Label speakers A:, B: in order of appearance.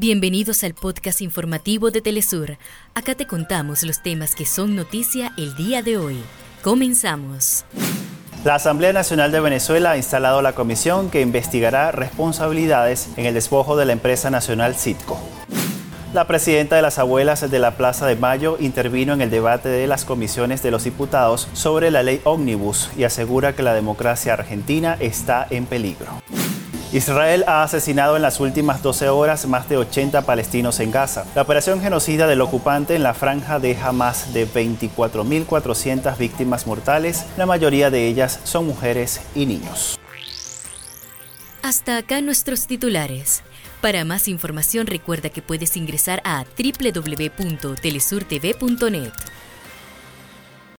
A: Bienvenidos al podcast informativo de Telesur. Acá te contamos los temas que son noticia el día de hoy. Comenzamos.
B: La Asamblea Nacional de Venezuela ha instalado la comisión que investigará responsabilidades en el despojo de la empresa nacional Citco. La presidenta de las abuelas de la Plaza de Mayo intervino en el debate de las comisiones de los diputados sobre la ley Omnibus y asegura que la democracia argentina está en peligro. Israel ha asesinado en las últimas 12 horas más de 80 palestinos en Gaza. La operación genocida del ocupante en la franja deja más de 24.400 víctimas mortales, la mayoría de ellas son mujeres y niños.
A: Hasta acá nuestros titulares. Para más información recuerda que puedes ingresar a www.telesurtv.net.